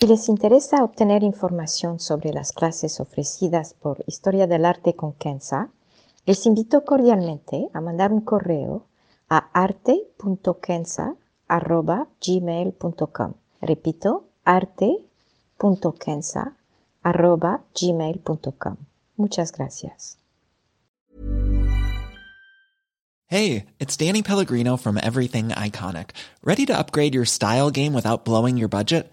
Si les interesa obtener información sobre las clases ofrecidas por Historia del Arte con Kenza, les invito cordialmente a mandar un correo a arte.kenza.gmail.com. Repito, arte.kenza.gmail.com. Muchas gracias. Hey, it's Danny Pellegrino from Everything Iconic. ¿Ready to upgrade your style game without blowing your budget?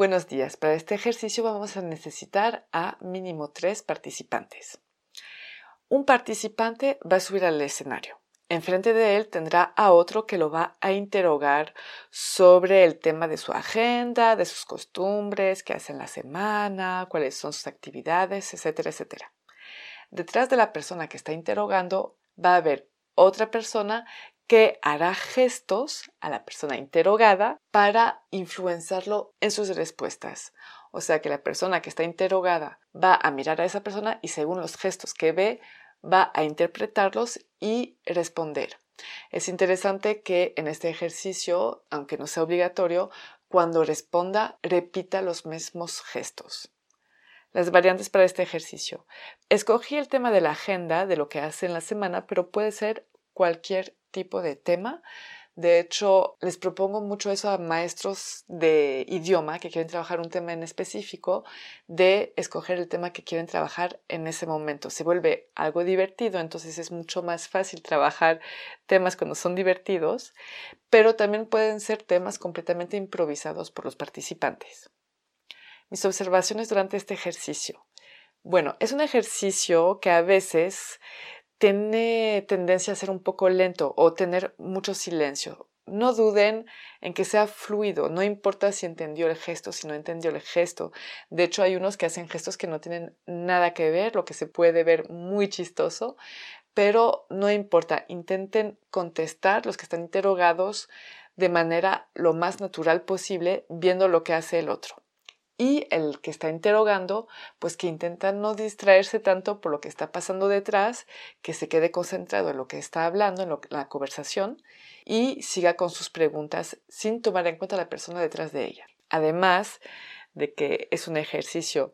Buenos días. Para este ejercicio vamos a necesitar a mínimo tres participantes. Un participante va a subir al escenario. Enfrente de él tendrá a otro que lo va a interrogar sobre el tema de su agenda, de sus costumbres, qué hace en la semana, cuáles son sus actividades, etcétera, etcétera. Detrás de la persona que está interrogando va a haber otra persona que hará gestos a la persona interrogada para influenciarlo en sus respuestas. O sea que la persona que está interrogada va a mirar a esa persona y según los gestos que ve va a interpretarlos y responder. Es interesante que en este ejercicio, aunque no sea obligatorio, cuando responda repita los mismos gestos. Las variantes para este ejercicio. Escogí el tema de la agenda, de lo que hace en la semana, pero puede ser cualquier tipo de tema. De hecho, les propongo mucho eso a maestros de idioma que quieren trabajar un tema en específico, de escoger el tema que quieren trabajar en ese momento. Se vuelve algo divertido, entonces es mucho más fácil trabajar temas cuando son divertidos, pero también pueden ser temas completamente improvisados por los participantes. Mis observaciones durante este ejercicio. Bueno, es un ejercicio que a veces tiene tendencia a ser un poco lento o tener mucho silencio. No duden en que sea fluido, no importa si entendió el gesto, si no entendió el gesto. De hecho, hay unos que hacen gestos que no tienen nada que ver, lo que se puede ver muy chistoso, pero no importa, intenten contestar los que están interrogados de manera lo más natural posible, viendo lo que hace el otro y el que está interrogando, pues que intenta no distraerse tanto por lo que está pasando detrás, que se quede concentrado en lo que está hablando, en, la conversación y siga con sus preguntas sin tomar en cuenta a la persona detrás de ella. Además de que es un ejercicio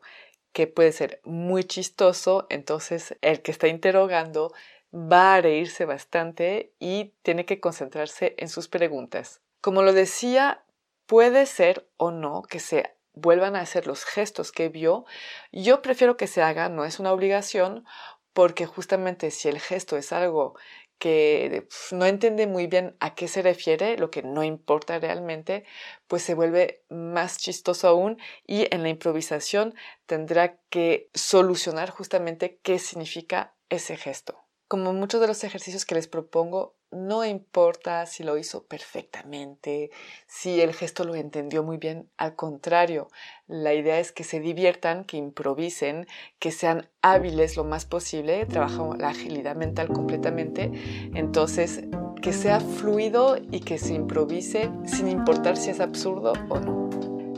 que puede ser muy chistoso, entonces el que está interrogando va a reírse bastante y tiene que concentrarse en sus preguntas. Como lo decía, puede ser o no que sea vuelvan a hacer los gestos que vio, yo prefiero que se haga, no es una obligación, porque justamente si el gesto es algo que no entiende muy bien a qué se refiere, lo que no importa realmente, pues se vuelve más chistoso aún y en la improvisación tendrá que solucionar justamente qué significa ese gesto. Como muchos de los ejercicios que les propongo, no importa si lo hizo perfectamente, si el gesto lo entendió muy bien, al contrario, la idea es que se diviertan, que improvisen, que sean hábiles lo más posible, trabajamos la agilidad mental completamente, entonces que sea fluido y que se improvise sin importar si es absurdo o no.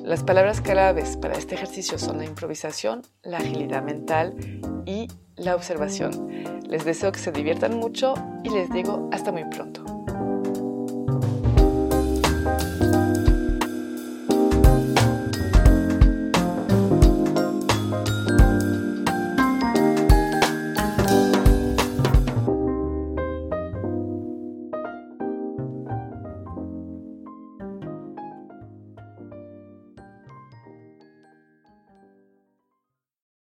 Las palabras claves para este ejercicio son la improvisación, la agilidad mental y observación. Les deseo que se diviertan mucho y les digo hasta muy pronto.